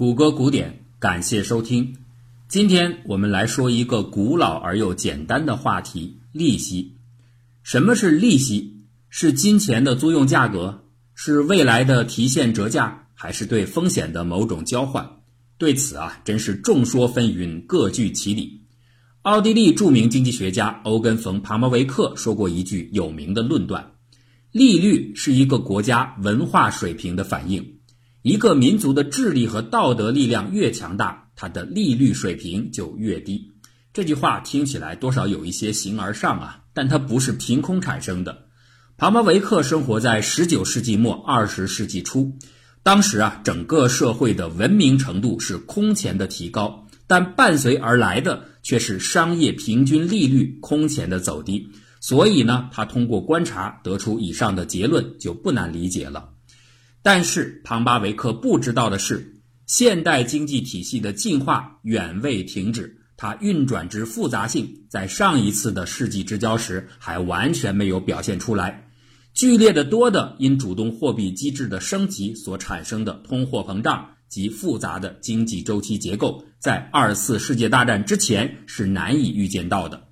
谷歌古典，感谢收听。今天我们来说一个古老而又简单的话题——利息。什么是利息？是金钱的租用价格？是未来的提现折价？还是对风险的某种交换？对此啊，真是众说纷纭，各具其理。奥地利著名经济学家欧根·冯·庞巴维克说过一句有名的论断：利率是一个国家文化水平的反应。一个民族的智力和道德力量越强大，它的利率水平就越低。这句话听起来多少有一些形而上啊，但它不是凭空产生的。庞巴维克生活在19世纪末20世纪初，当时啊，整个社会的文明程度是空前的提高，但伴随而来的却是商业平均利率空前的走低。所以呢，他通过观察得出以上的结论就不难理解了。但是庞巴维克不知道的是，现代经济体系的进化远未停止，它运转之复杂性在上一次的世纪之交时还完全没有表现出来。剧烈的多的因主动货币机制的升级所产生的通货膨胀及复杂的经济周期结构，在二次世界大战之前是难以预见到的。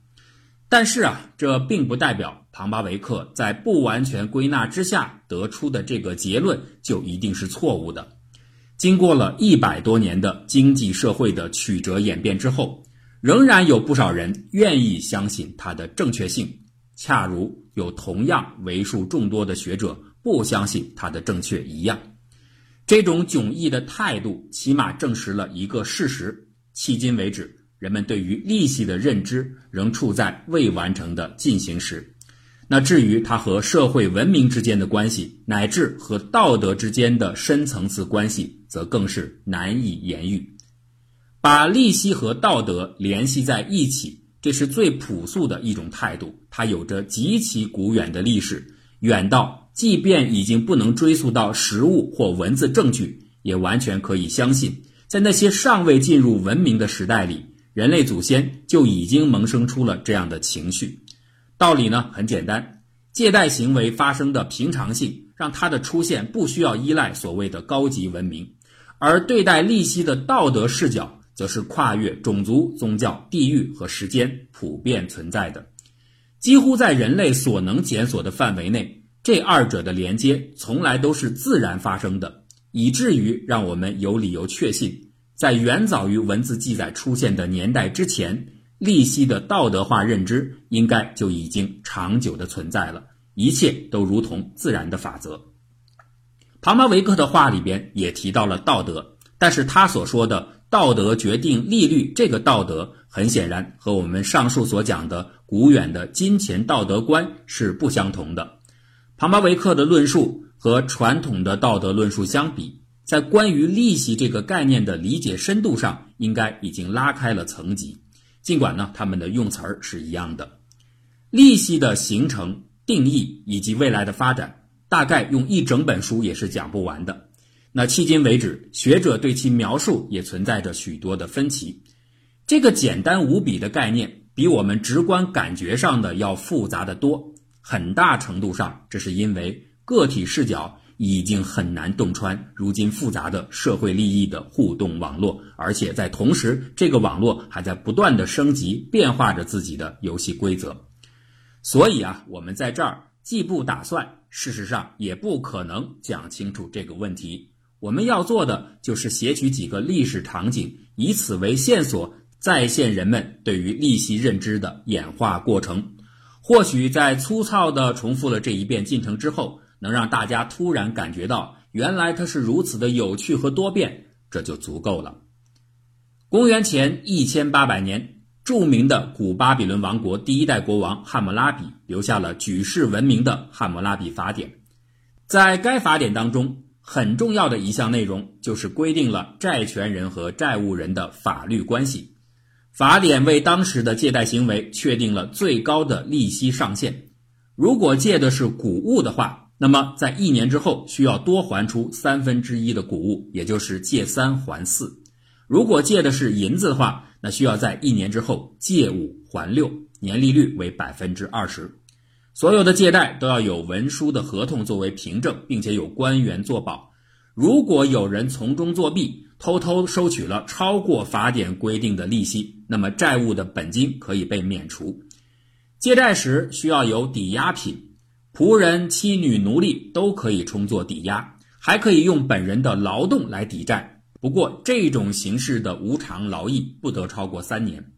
但是啊，这并不代表庞巴维克在不完全归纳之下得出的这个结论就一定是错误的。经过了一百多年的经济社会的曲折演变之后，仍然有不少人愿意相信它的正确性，恰如有同样为数众多的学者不相信它的正确一样。这种迥异的态度，起码证实了一个事实：迄今为止。人们对于利息的认知仍处在未完成的进行时，那至于它和社会文明之间的关系，乃至和道德之间的深层次关系，则更是难以言喻。把利息和道德联系在一起，这是最朴素的一种态度，它有着极其古远的历史，远到即便已经不能追溯到实物或文字证据，也完全可以相信，在那些尚未进入文明的时代里。人类祖先就已经萌生出了这样的情绪，道理呢很简单，借贷行为发生的平常性让它的出现不需要依赖所谓的高级文明，而对待利息的道德视角则是跨越种族、宗教、地域和时间普遍存在的，几乎在人类所能检索的范围内，这二者的连接从来都是自然发生的，以至于让我们有理由确信。在远早于文字记载出现的年代之前，利息的道德化认知应该就已经长久的存在了。一切都如同自然的法则。庞巴维克的话里边也提到了道德，但是他所说的道德决定利率这个道德，很显然和我们上述所讲的古远的金钱道德观是不相同的。庞巴维克的论述和传统的道德论述相比。在关于利息这个概念的理解深度上，应该已经拉开了层级。尽管呢，他们的用词儿是一样的。利息的形成、定义以及未来的发展，大概用一整本书也是讲不完的。那迄今为止，学者对其描述也存在着许多的分歧。这个简单无比的概念，比我们直观感觉上的要复杂的多。很大程度上，这是因为个体视角。已经很难洞穿如今复杂的社会利益的互动网络，而且在同时，这个网络还在不断的升级变化着自己的游戏规则。所以啊，我们在这儿既不打算，事实上也不可能讲清楚这个问题。我们要做的就是写取几个历史场景，以此为线索，再现人们对于利息认知的演化过程。或许在粗糙的重复了这一遍进程之后。能让大家突然感觉到，原来它是如此的有趣和多变，这就足够了。公元前一千八百年，著名的古巴比伦王国第一代国王汉谟拉比留下了举世闻名的《汉谟拉比法典》。在该法典当中，很重要的一项内容就是规定了债权人和债务人的法律关系。法典为当时的借贷行为确定了最高的利息上限，如果借的是谷物的话。那么，在一年之后，需要多还出三分之一的谷物，也就是借三还四。如果借的是银子的话，那需要在一年之后借五还六，年利率为百分之二十。所有的借贷都要有文书的合同作为凭证，并且有官员作保。如果有人从中作弊，偷偷收取了超过法典规定的利息，那么债务的本金可以被免除。借债时需要有抵押品，仆人、妻女、奴隶都可以充作抵押，还可以用本人的劳动来抵债。不过，这种形式的无偿劳役不得超过三年。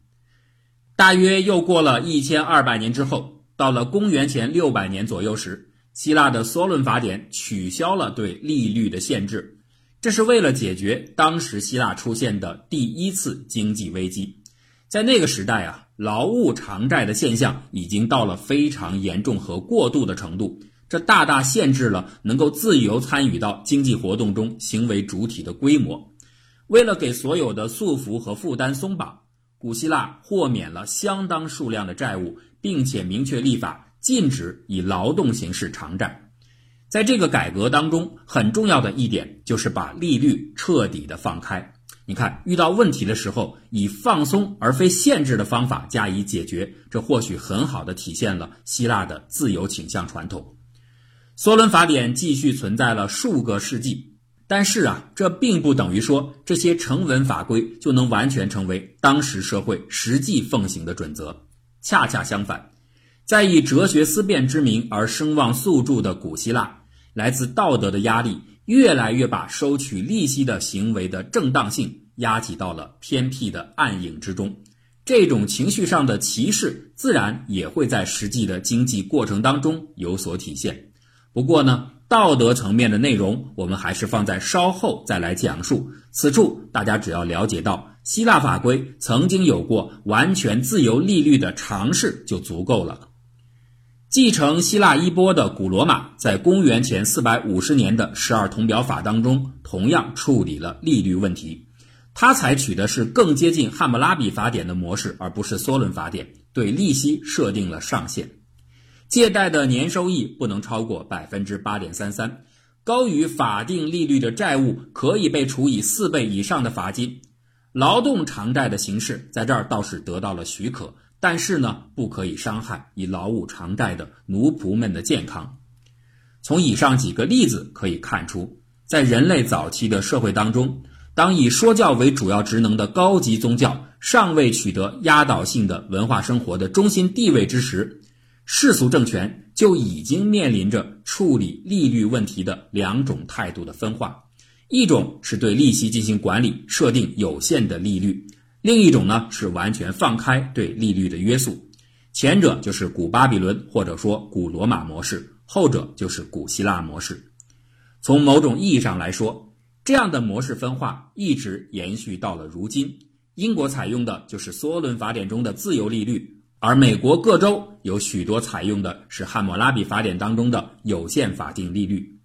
大约又过了一千二百年之后，到了公元前六百年左右时，希腊的梭伦法典取消了对利率的限制，这是为了解决当时希腊出现的第一次经济危机。在那个时代啊。劳务偿债的现象已经到了非常严重和过度的程度，这大大限制了能够自由参与到经济活动中行为主体的规模。为了给所有的束缚和负担松绑，古希腊豁免了相当数量的债务，并且明确立法禁止以劳动形式偿债。在这个改革当中，很重要的一点就是把利率彻底的放开。你看，遇到问题的时候，以放松而非限制的方法加以解决，这或许很好的体现了希腊的自由倾向传统。梭伦法典继续存在了数个世纪，但是啊，这并不等于说这些成文法规就能完全成为当时社会实际奉行的准则。恰恰相反，在以哲学思辨之名而声望素著的古希腊，来自道德的压力。越来越把收取利息的行为的正当性压挤到了偏僻的暗影之中，这种情绪上的歧视自然也会在实际的经济过程当中有所体现。不过呢，道德层面的内容我们还是放在稍后再来讲述。此处大家只要了解到希腊法规曾经有过完全自由利率的尝试就足够了。继承希腊衣钵的古罗马，在公元前四百五十年的十二铜表法当中，同样处理了利率问题。它采取的是更接近汉谟拉比法典的模式，而不是梭伦法典，对利息设定了上限。借贷的年收益不能超过百分之八点三三，高于法定利率的债务可以被处以四倍以上的罚金。劳动偿债的形式在这儿倒是得到了许可。但是呢，不可以伤害以劳务偿债的奴仆们的健康。从以上几个例子可以看出，在人类早期的社会当中，当以说教为主要职能的高级宗教尚未取得压倒性的文化生活的中心地位之时，世俗政权就已经面临着处理利率问题的两种态度的分化：一种是对利息进行管理，设定有限的利率。另一种呢是完全放开对利率的约束，前者就是古巴比伦或者说古罗马模式，后者就是古希腊模式。从某种意义上来说，这样的模式分化一直延续到了如今。英国采用的就是梭伦法典中的自由利率，而美国各州有许多采用的是汉谟拉比法典当中的有限法定利率。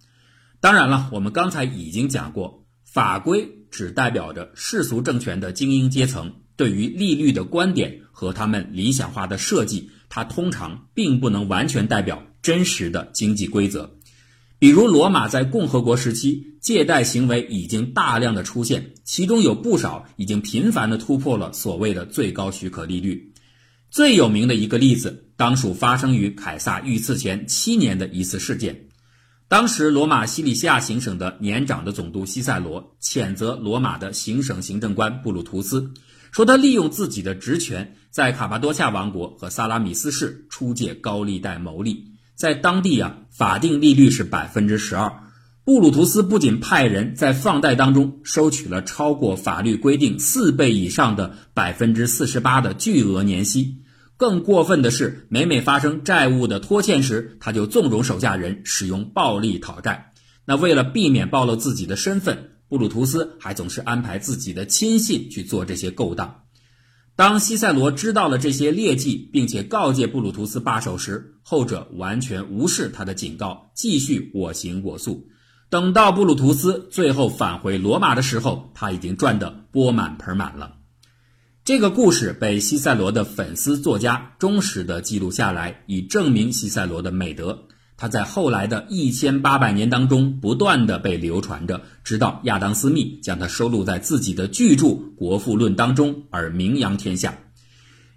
当然了，我们刚才已经讲过法规。只代表着世俗政权的精英阶层对于利率的观点和他们理想化的设计，它通常并不能完全代表真实的经济规则。比如，罗马在共和国时期，借贷行为已经大量的出现，其中有不少已经频繁的突破了所谓的最高许可利率。最有名的一个例子，当属发生于凯撒遇刺前七年的一次事件。当时，罗马西里西亚行省的年长的总督西塞罗谴责罗马的行省行政官布鲁图斯，说他利用自己的职权，在卡帕多恰王国和萨拉米斯市出借高利贷牟利。在当地啊，法定利率是百分之十二。布鲁图斯不仅派人在放贷当中收取了超过法律规定四倍以上的百分之四十八的巨额年息。更过分的是，每每发生债务的拖欠时，他就纵容手下人使用暴力讨债。那为了避免暴露自己的身份，布鲁图斯还总是安排自己的亲信去做这些勾当。当西塞罗知道了这些劣迹，并且告诫布鲁图斯罢手时，后者完全无视他的警告，继续我行我素。等到布鲁图斯最后返回罗马的时候，他已经赚得钵满盆满了。这个故事被西塞罗的粉丝作家忠实的记录下来，以证明西塞罗的美德。他在后来的一千八百年当中不断的被流传着，直到亚当·斯密将它收录在自己的巨著《国富论》当中而名扬天下。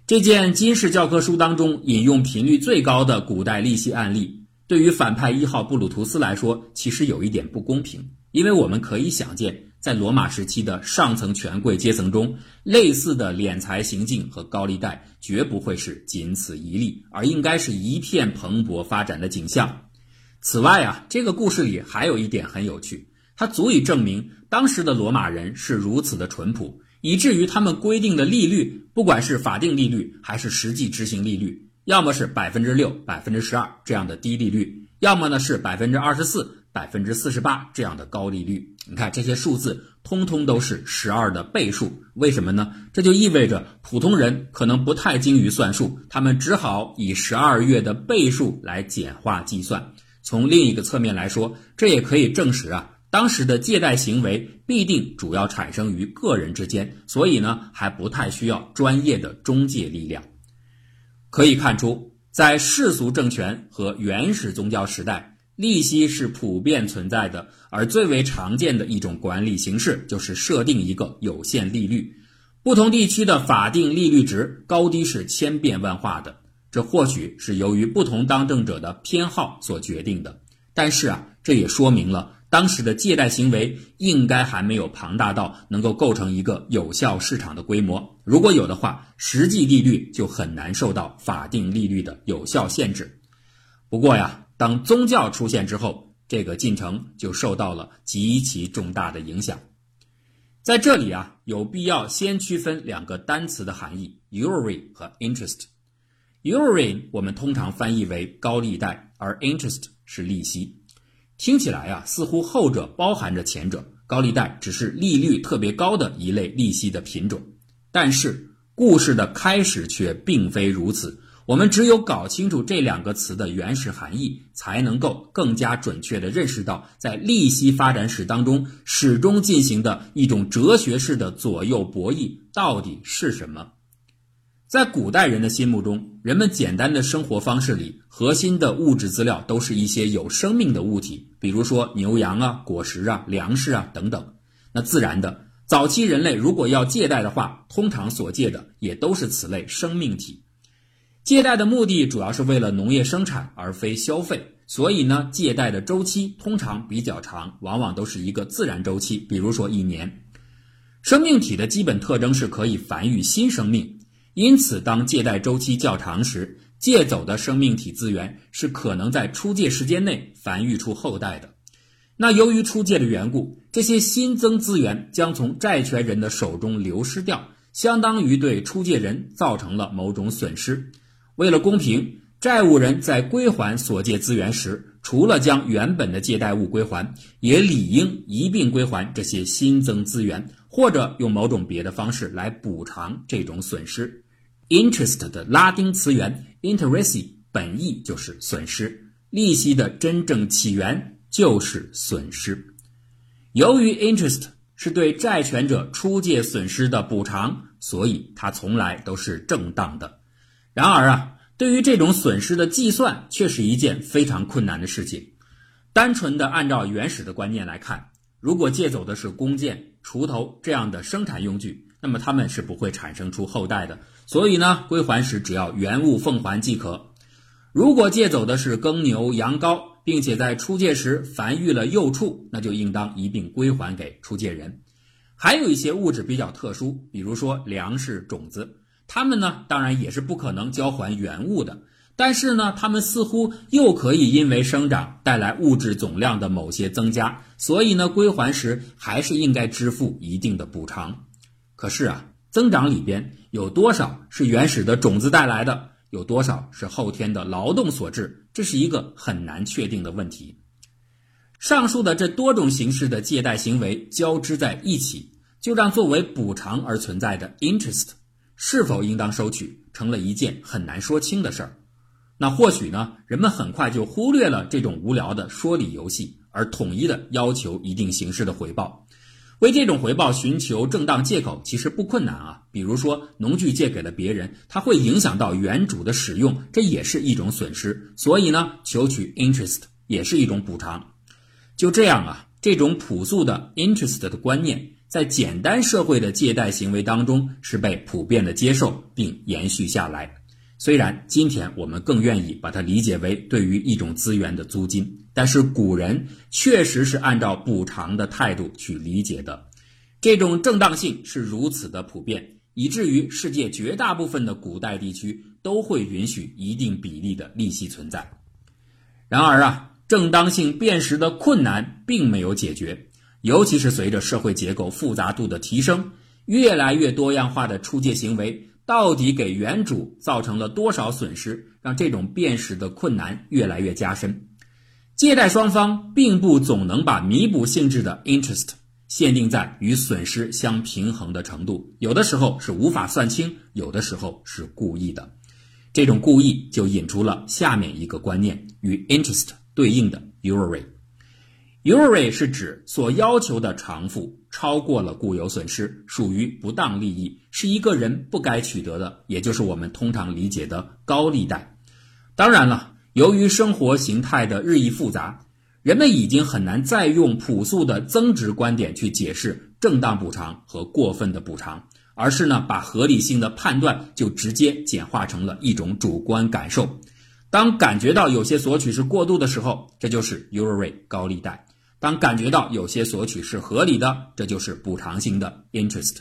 这件金氏教科书当中引用频率最高的古代利息案例，对于反派一号布鲁图斯来说，其实有一点不公平。因为我们可以想见，在罗马时期的上层权贵阶层中，类似的敛财行径和高利贷绝不会是仅此一例，而应该是一片蓬勃发展的景象。此外啊，这个故事里还有一点很有趣，它足以证明当时的罗马人是如此的淳朴，以至于他们规定的利率，不管是法定利率还是实际执行利率，要么是百分之六、百分之十二这样的低利率，要么呢是百分之二十四。百分之四十八这样的高利率，你看这些数字通通都是十二的倍数，为什么呢？这就意味着普通人可能不太精于算术，他们只好以十二月的倍数来简化计算。从另一个侧面来说，这也可以证实啊，当时的借贷行为必定主要产生于个人之间，所以呢还不太需要专业的中介力量。可以看出，在世俗政权和原始宗教时代。利息是普遍存在的，而最为常见的一种管理形式就是设定一个有限利率。不同地区的法定利率值高低是千变万化的，这或许是由于不同当政者的偏好所决定的。但是啊，这也说明了当时的借贷行为应该还没有庞大到能够构成一个有效市场的规模。如果有的话，实际利率就很难受到法定利率的有效限制。不过呀。当宗教出现之后，这个进程就受到了极其重大的影响。在这里啊，有必要先区分两个单词的含义：usury 和 interest。usury 我们通常翻译为高利贷，而 interest 是利息。听起来啊，似乎后者包含着前者，高利贷只是利率特别高的一类利息的品种。但是故事的开始却并非如此。我们只有搞清楚这两个词的原始含义，才能够更加准确地认识到，在利息发展史当中始终进行的一种哲学式的左右博弈到底是什么。在古代人的心目中，人们简单的生活方式里，核心的物质资料都是一些有生命的物体，比如说牛羊啊、果实啊、粮食啊等等。那自然的，早期人类如果要借贷的话，通常所借的也都是此类生命体。借贷的目的主要是为了农业生产，而非消费，所以呢，借贷的周期通常比较长，往往都是一个自然周期，比如说一年。生命体的基本特征是可以繁育新生命，因此当借贷周期较长时，借走的生命体资源是可能在出借时间内繁育出后代的。那由于出借的缘故，这些新增资源将从债权人的手中流失掉，相当于对出借人造成了某种损失。为了公平，债务人在归还所借资源时，除了将原本的借贷物归还，也理应一并归还这些新增资源，或者用某种别的方式来补偿这种损失。Interest 的拉丁词源 interest 本意就是损失，利息的真正起源就是损失。由于 interest 是对债权者出借损失的补偿，所以它从来都是正当的。然而啊，对于这种损失的计算，却是一件非常困难的事情。单纯的按照原始的观念来看，如果借走的是弓箭、锄头这样的生产用具，那么它们是不会产生出后代的。所以呢，归还时只要原物奉还即可。如果借走的是耕牛、羊羔，并且在出借时繁育了幼畜，那就应当一并归还给出借人。还有一些物质比较特殊，比如说粮食、种子。他们呢，当然也是不可能交还原物的，但是呢，他们似乎又可以因为生长带来物质总量的某些增加，所以呢，归还时还是应该支付一定的补偿。可是啊，增长里边有多少是原始的种子带来的，有多少是后天的劳动所致，这是一个很难确定的问题。上述的这多种形式的借贷行为交织在一起，就让作为补偿而存在的 interest。是否应当收取，成了一件很难说清的事儿。那或许呢，人们很快就忽略了这种无聊的说理游戏，而统一的要求一定形式的回报。为这种回报寻求正当借口，其实不困难啊。比如说，农具借给了别人，它会影响到原主的使用，这也是一种损失。所以呢，求取 interest 也是一种补偿。就这样啊，这种朴素的 interest 的观念。在简单社会的借贷行为当中，是被普遍的接受并延续下来。虽然今天我们更愿意把它理解为对于一种资源的租金，但是古人确实是按照补偿的态度去理解的。这种正当性是如此的普遍，以至于世界绝大部分的古代地区都会允许一定比例的利息存在。然而啊，正当性辨识的困难并没有解决，尤其是随着社会结构复杂度的提升，越来越多样化的出借行为到底给原主造成了多少损失，让这种辨识的困难越来越加深。借贷双方并不总能把弥补性质的 interest。限定在与损失相平衡的程度，有的时候是无法算清，有的时候是故意的。这种故意就引出了下面一个观念：与 interest 对应的 usury。Usury 是指所要求的偿付超过了固有损失，属于不当利益，是一个人不该取得的，也就是我们通常理解的高利贷。当然了，由于生活形态的日益复杂。人们已经很难再用朴素的增值观点去解释正当补偿和过分的补偿，而是呢把合理性的判断就直接简化成了一种主观感受。当感觉到有些索取是过度的时候，这就是 usury 高利贷；当感觉到有些索取是合理的，这就是补偿性的 interest。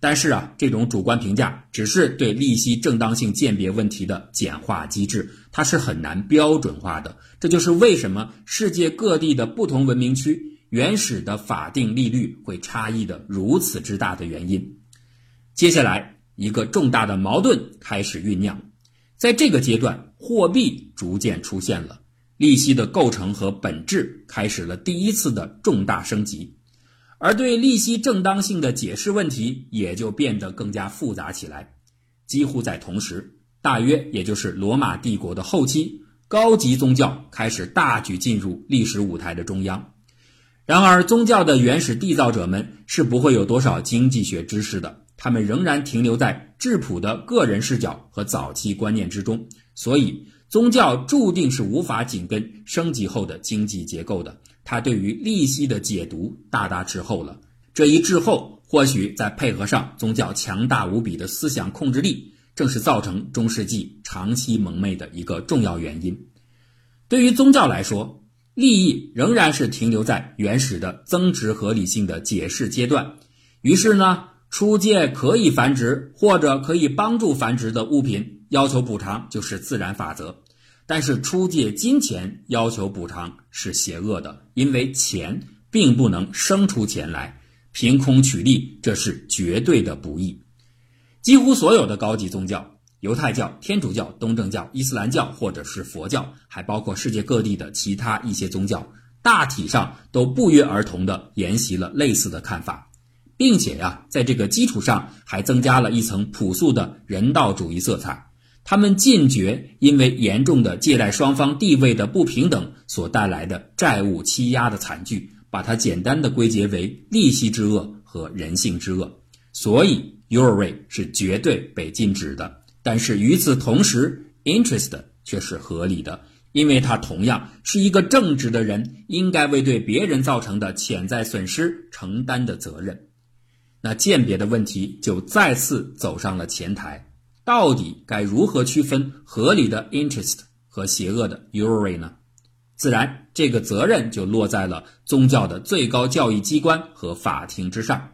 但是啊，这种主观评价只是对利息正当性鉴别问题的简化机制，它是很难标准化的。这就是为什么世界各地的不同文明区原始的法定利率会差异的如此之大的原因。接下来，一个重大的矛盾开始酝酿，在这个阶段，货币逐渐出现了，利息的构成和本质开始了第一次的重大升级。而对利息正当性的解释问题也就变得更加复杂起来。几乎在同时，大约也就是罗马帝国的后期，高级宗教开始大举进入历史舞台的中央。然而，宗教的原始缔造者们是不会有多少经济学知识的，他们仍然停留在质朴的个人视角和早期观念之中，所以宗教注定是无法紧跟升级后的经济结构的。他对于利息的解读大大滞后了，这一滞后或许再配合上宗教强大无比的思想控制力，正是造成中世纪长期蒙昧的一个重要原因。对于宗教来说，利益仍然是停留在原始的增值合理性的解释阶段。于是呢，出借可以繁殖或者可以帮助繁殖的物品，要求补偿就是自然法则。但是出借金钱要求补偿是邪恶的，因为钱并不能生出钱来，凭空取利这是绝对的不义。几乎所有的高级宗教，犹太教、天主教、东正教、伊斯兰教或者是佛教，还包括世界各地的其他一些宗教，大体上都不约而同地沿袭了类似的看法，并且呀，在这个基础上还增加了一层朴素的人道主义色彩。他们禁绝因为严重的借贷双方地位的不平等所带来的债务欺压的惨剧，把它简单的归结为利息之恶和人性之恶。所以，usury 是绝对被禁止的。但是与此同时，interest 却是合理的，因为它同样是一个正直的人应该为对别人造成的潜在损失承担的责任。那鉴别的问题就再次走上了前台。到底该如何区分合理的 interest 和邪恶的 usury 呢？自然，这个责任就落在了宗教的最高教育机关和法庭之上。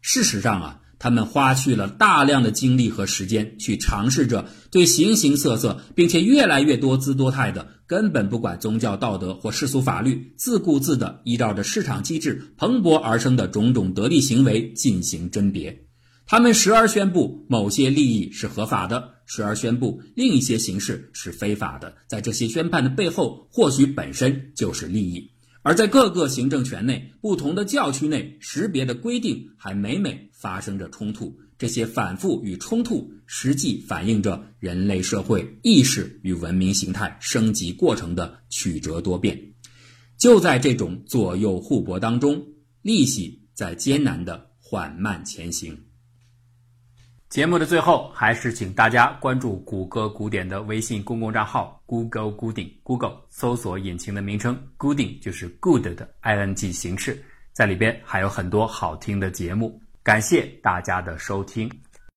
事实上啊，他们花去了大量的精力和时间，去尝试着对形形色色并且越来越多姿多态的、根本不管宗教道德或世俗法律、自顾自的依照着市场机制蓬勃而生的种种得利行为进行甄别。他们时而宣布某些利益是合法的，时而宣布另一些形式是非法的。在这些宣判的背后，或许本身就是利益。而在各个行政权内，不同的教区内，识别的规定还每每发生着冲突。这些反复与冲突，实际反映着人类社会意识与文明形态升级过程的曲折多变。就在这种左右互搏当中，利息在艰难的缓慢前行。节目的最后，还是请大家关注谷歌古典的微信公共账号 Google 古典 Google 搜索引擎的名称 Gooding 就是 Good 的 ing 形式，在里边还有很多好听的节目。感谢大家的收听。